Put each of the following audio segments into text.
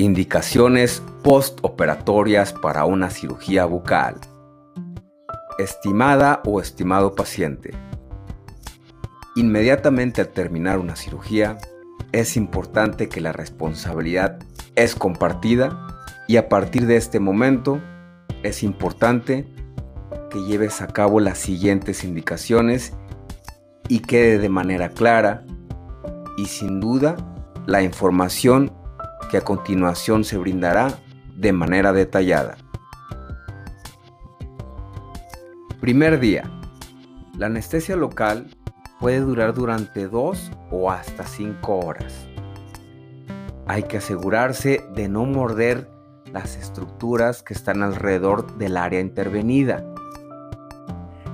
Indicaciones postoperatorias para una cirugía bucal. Estimada o estimado paciente. Inmediatamente al terminar una cirugía, es importante que la responsabilidad es compartida y a partir de este momento es importante que lleves a cabo las siguientes indicaciones y quede de manera clara y sin duda la información que a continuación se brindará de manera detallada. Primer día. La anestesia local puede durar durante 2 o hasta 5 horas. Hay que asegurarse de no morder las estructuras que están alrededor del área intervenida.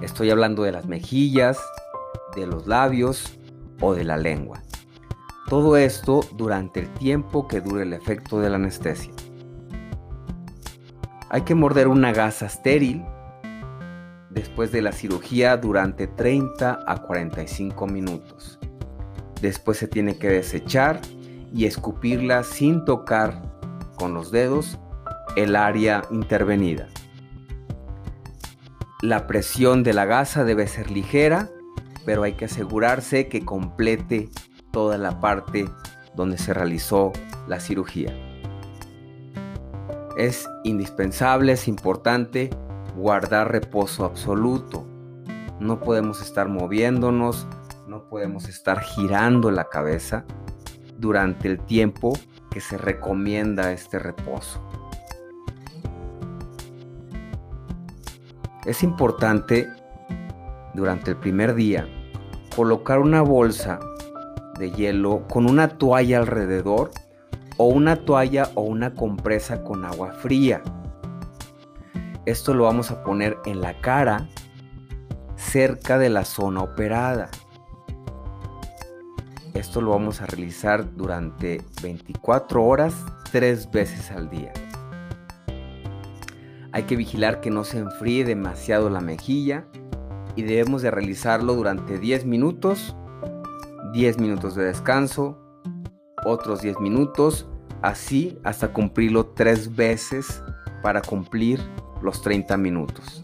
Estoy hablando de las mejillas, de los labios o de la lengua. Todo esto durante el tiempo que dure el efecto de la anestesia. Hay que morder una gasa estéril después de la cirugía durante 30 a 45 minutos. Después se tiene que desechar y escupirla sin tocar con los dedos el área intervenida. La presión de la gasa debe ser ligera, pero hay que asegurarse que complete toda la parte donde se realizó la cirugía. Es indispensable, es importante guardar reposo absoluto. No podemos estar moviéndonos, no podemos estar girando la cabeza durante el tiempo que se recomienda este reposo. Es importante durante el primer día colocar una bolsa de hielo con una toalla alrededor o una toalla o una compresa con agua fría. Esto lo vamos a poner en la cara cerca de la zona operada. Esto lo vamos a realizar durante 24 horas, tres veces al día. Hay que vigilar que no se enfríe demasiado la mejilla y debemos de realizarlo durante 10 minutos 10 minutos de descanso, otros 10 minutos, así hasta cumplirlo tres veces para cumplir los 30 minutos.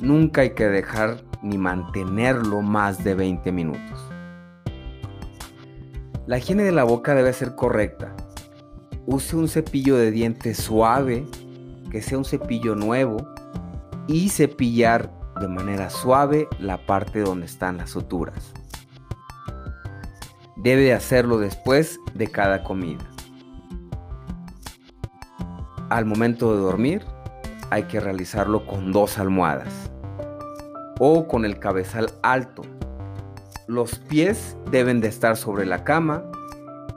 Nunca hay que dejar ni mantenerlo más de 20 minutos. La higiene de la boca debe ser correcta. Use un cepillo de dientes suave, que sea un cepillo nuevo, y cepillar de manera suave la parte donde están las suturas. Debe hacerlo después de cada comida. Al momento de dormir hay que realizarlo con dos almohadas o con el cabezal alto. Los pies deben de estar sobre la cama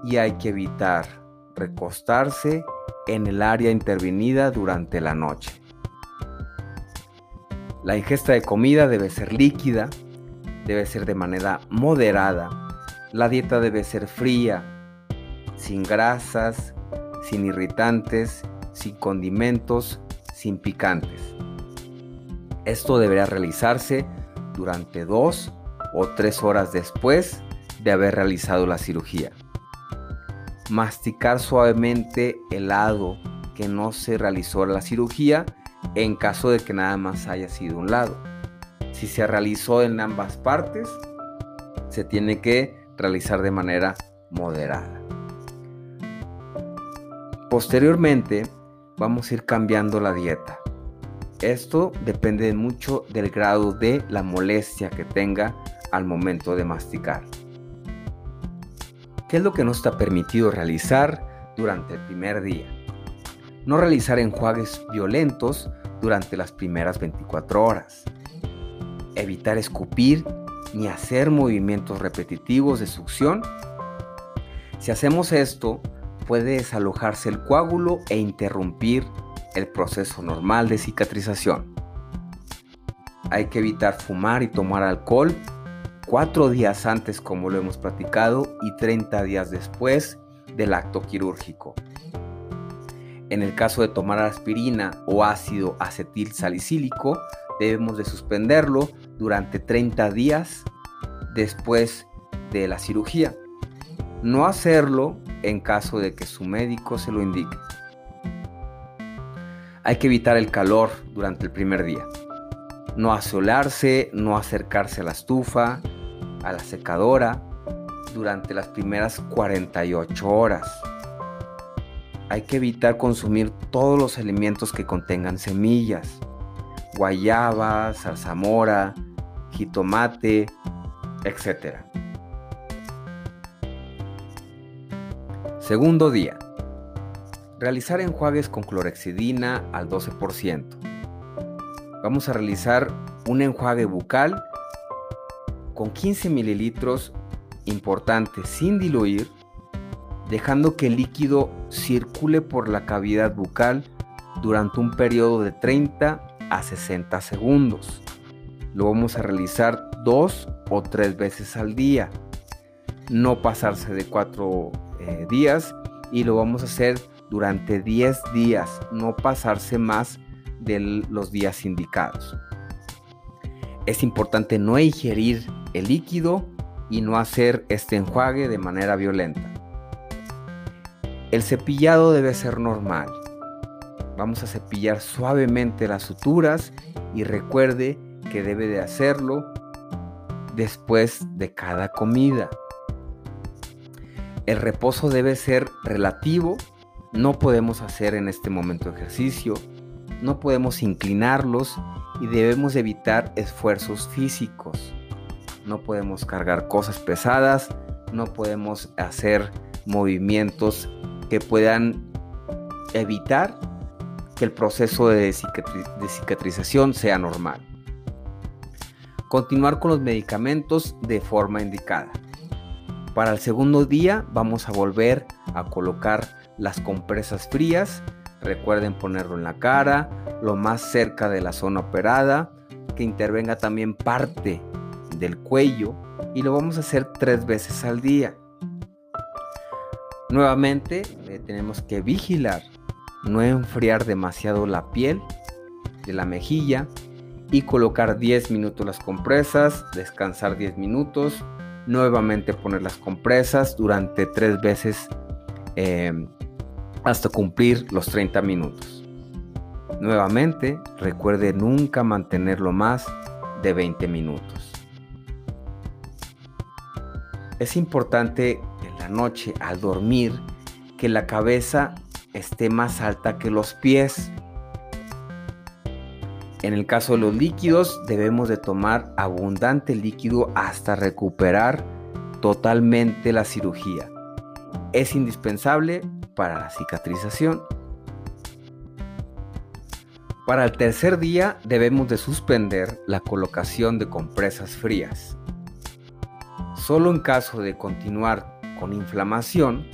y hay que evitar recostarse en el área intervenida durante la noche. La ingesta de comida debe ser líquida, debe ser de manera moderada la dieta debe ser fría, sin grasas, sin irritantes, sin condimentos, sin picantes. Esto deberá realizarse durante dos o tres horas después de haber realizado la cirugía. Masticar suavemente el lado que no se realizó la cirugía en caso de que nada más haya sido un lado. Si se realizó en ambas partes, se tiene que realizar de manera moderada. Posteriormente vamos a ir cambiando la dieta. Esto depende mucho del grado de la molestia que tenga al momento de masticar. ¿Qué es lo que no está permitido realizar durante el primer día? No realizar enjuagues violentos durante las primeras 24 horas. Evitar escupir ni hacer movimientos repetitivos de succión. Si hacemos esto, puede desalojarse el coágulo e interrumpir el proceso normal de cicatrización. Hay que evitar fumar y tomar alcohol cuatro días antes como lo hemos platicado y 30 días después del acto quirúrgico. En el caso de tomar aspirina o ácido acetil salicílico, debemos de suspenderlo durante 30 días después de la cirugía. No hacerlo en caso de que su médico se lo indique. Hay que evitar el calor durante el primer día. No asolarse, no acercarse a la estufa, a la secadora durante las primeras 48 horas. Hay que evitar consumir todos los alimentos que contengan semillas, guayaba, zarzamora, jitomate, etc. Segundo día. Realizar enjuagues con clorexidina al 12%. Vamos a realizar un enjuague bucal con 15 mililitros importante sin diluir, dejando que el líquido circule por la cavidad bucal durante un periodo de 30 a 60 segundos. Lo vamos a realizar dos o tres veces al día. No pasarse de cuatro eh, días y lo vamos a hacer durante 10 días, no pasarse más de los días indicados. Es importante no ingerir el líquido y no hacer este enjuague de manera violenta. El cepillado debe ser normal. Vamos a cepillar suavemente las suturas y recuerde que debe de hacerlo después de cada comida. El reposo debe ser relativo no podemos hacer en este momento ejercicio, no podemos inclinarlos y debemos evitar esfuerzos físicos. No podemos cargar cosas pesadas, no podemos hacer movimientos que puedan evitar que el proceso de, cicatrización sea normal. Continuar con los medicamentos de forma indicada. Para el segundo día vamos a volver a colocar las compresas frías, recuerden ponerlo en la cara, lo más cerca de la zona operada, que intervenga también parte del cuello y lo vamos a hacer tres veces al día. Nuevamente eh, tenemos que vigilar, no enfriar demasiado la piel de la mejilla y colocar 10 minutos las compresas, descansar 10 minutos, nuevamente poner las compresas durante tres veces eh, hasta cumplir los 30 minutos. Nuevamente, recuerde nunca mantenerlo más de 20 minutos. Es importante en la noche al dormir que la cabeza esté más alta que los pies. En el caso de los líquidos debemos de tomar abundante líquido hasta recuperar totalmente la cirugía. Es indispensable para la cicatrización. Para el tercer día debemos de suspender la colocación de compresas frías. Solo en caso de continuar con inflamación,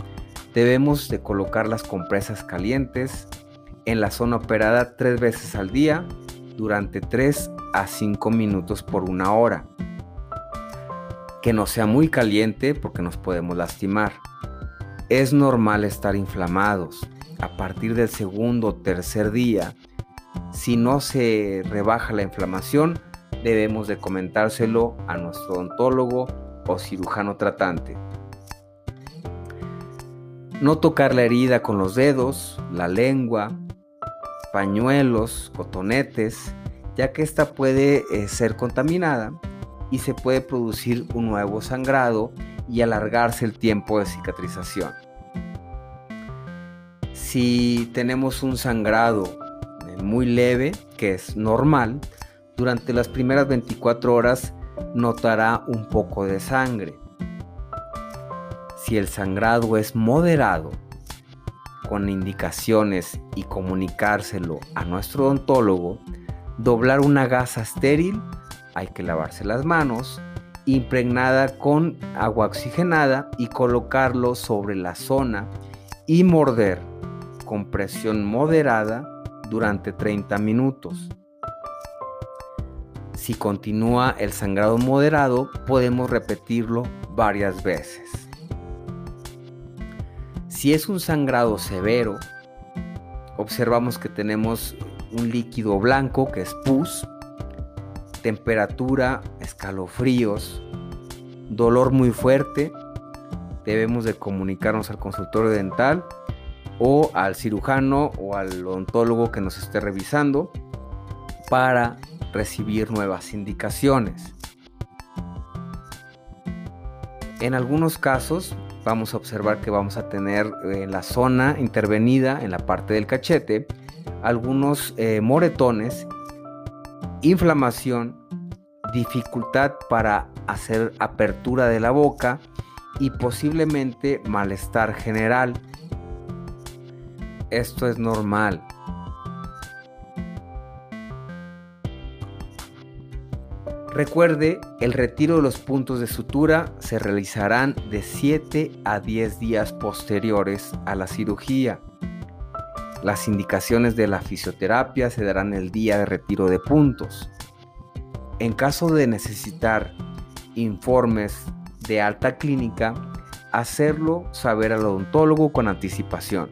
debemos de colocar las compresas calientes en la zona operada tres veces al día durante 3 a 5 minutos por una hora. Que no sea muy caliente porque nos podemos lastimar. Es normal estar inflamados. A partir del segundo o tercer día, si no se rebaja la inflamación, debemos de comentárselo a nuestro odontólogo o cirujano tratante. No tocar la herida con los dedos, la lengua, pañuelos, cotonetes, ya que esta puede eh, ser contaminada y se puede producir un nuevo sangrado y alargarse el tiempo de cicatrización. Si tenemos un sangrado eh, muy leve, que es normal, durante las primeras 24 horas notará un poco de sangre. Si el sangrado es moderado, con indicaciones y comunicárselo a nuestro odontólogo, doblar una gasa estéril, hay que lavarse las manos, impregnada con agua oxigenada y colocarlo sobre la zona y morder con presión moderada durante 30 minutos. Si continúa el sangrado moderado, podemos repetirlo varias veces. Si es un sangrado severo, observamos que tenemos un líquido blanco que es pus temperatura, escalofríos, dolor muy fuerte, debemos de comunicarnos al consultorio dental o al cirujano o al odontólogo que nos esté revisando para recibir nuevas indicaciones. En algunos casos vamos a observar que vamos a tener en la zona intervenida, en la parte del cachete, algunos eh, moretones, inflamación, dificultad para hacer apertura de la boca y posiblemente malestar general. Esto es normal. Recuerde, el retiro de los puntos de sutura se realizarán de 7 a 10 días posteriores a la cirugía. Las indicaciones de la fisioterapia se darán el día de retiro de puntos. En caso de necesitar informes de alta clínica, hacerlo saber al odontólogo con anticipación.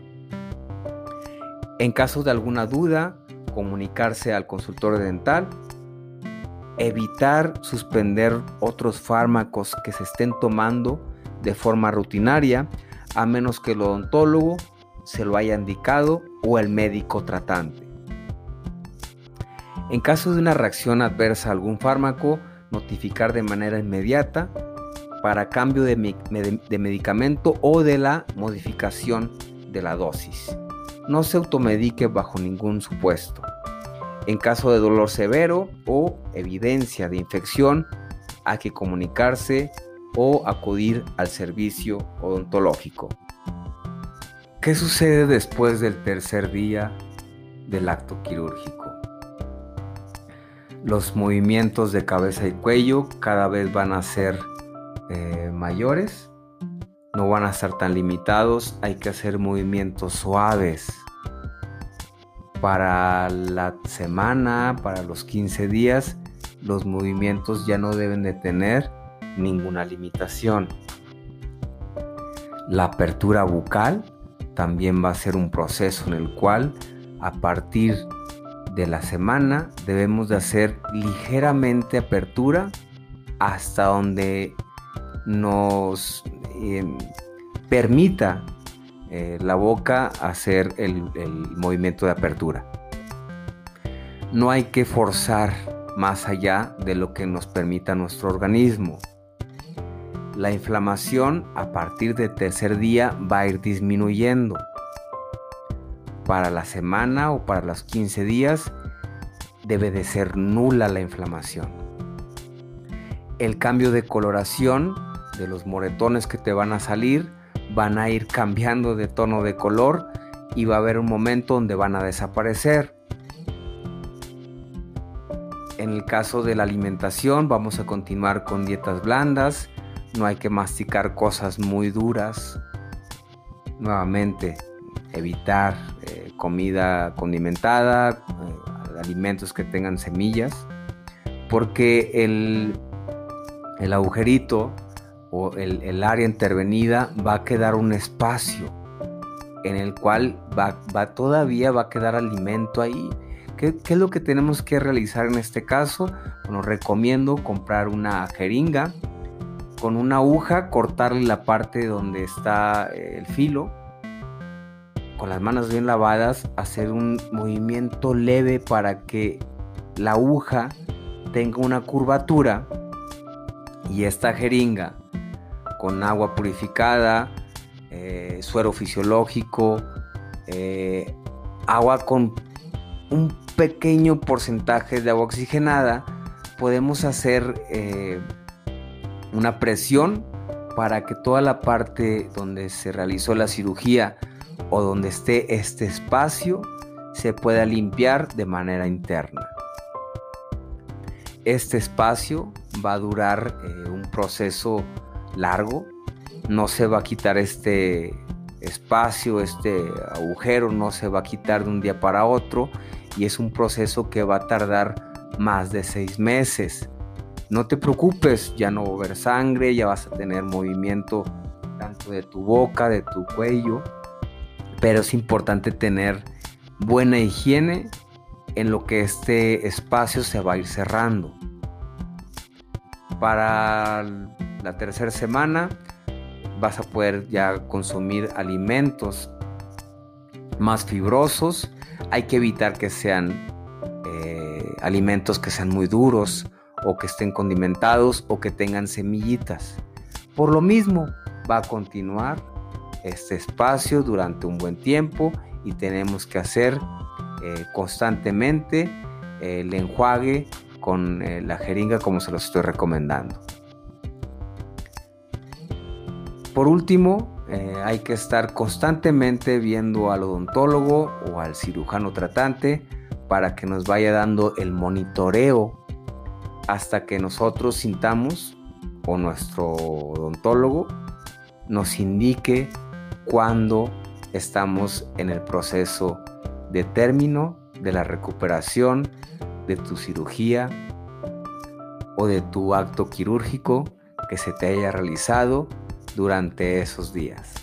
En caso de alguna duda, comunicarse al consultor dental evitar suspender otros fármacos que se estén tomando de forma rutinaria a menos que el odontólogo se lo haya indicado o el médico tratante. En caso de una reacción adversa a algún fármaco, notificar de manera inmediata para cambio de, de, medicamento o de la modificación de la dosis. No se automedique bajo ningún supuesto. En caso de dolor severo o evidencia de infección, hay que comunicarse o acudir al servicio odontológico. ¿Qué sucede después del tercer día del acto quirúrgico? Los movimientos de cabeza y cuello cada vez van a ser eh, mayores, no van a estar tan limitados, hay que hacer movimientos suaves para la semana, para los 15 días, los movimientos ya no deben de tener ninguna limitación. La apertura bucal también va a ser un proceso en el cual a partir de la semana debemos de hacer ligeramente apertura hasta donde nos em, permita eh, la boca hacer el, el movimiento de apertura. No hay que forzar más allá de lo que nos permita nuestro organismo. La inflamación a partir del tercer día va a ir disminuyendo. Para la semana o para los 15 días debe de ser nula la inflamación. El cambio de coloración de los moretones que te van a salir van a ir cambiando de tono de color y va a haber un momento donde van a desaparecer. En el caso de la alimentación vamos a continuar con dietas blandas, no hay que masticar cosas muy duras. Nuevamente, evitar eh, comida condimentada, eh, alimentos que tengan semillas, porque el, el agujerito o el, área intervenida va a quedar un espacio en el cual va, todavía va a quedar alimento ahí. ¿Qué, es lo que tenemos que realizar en este caso? Bueno, recomiendo comprar una jeringa con una aguja, cortarle la parte donde está eh, el filo, con las manos bien lavadas, hacer un movimiento leve para que la aguja tenga una curvatura y esta jeringa con agua purificada, eh, suero fisiológico, eh, agua con un pequeño porcentaje de agua oxigenada, podemos hacer eh, una presión para que toda la parte donde se realizó la cirugía o donde esté este espacio se pueda limpiar de manera interna. Este espacio va a durar un proceso largo, no se va a quitar este espacio, este agujero, no se va a quitar de un día para otro y es un proceso que va a tardar más de seis meses. No te preocupes, ya no va a haber sangre, ya vas a tener movimiento tanto de tu boca, de tu cuello, pero es importante tener buena higiene en lo que este espacio se va a ir cerrando. Para la tercera semana vas a poder ya consumir alimentos más fibrosos. Hay que evitar que sean eh, alimentos que sean muy duros o que estén condimentados o que tengan semillitas. Por lo mismo, va a continuar este espacio durante un buen tiempo y tenemos que hacer eh, constantemente el enjuague con eh, la jeringa como se los estoy recomendando. Por último, eh, hay que estar constantemente viendo al odontólogo o al cirujano tratante para que nos vaya dando el monitoreo hasta que nosotros sintamos o nuestro odontólogo nos indique cuándo estamos en el proceso de término de la recuperación de tu cirugía o de tu acto quirúrgico que se te haya realizado durante esos días.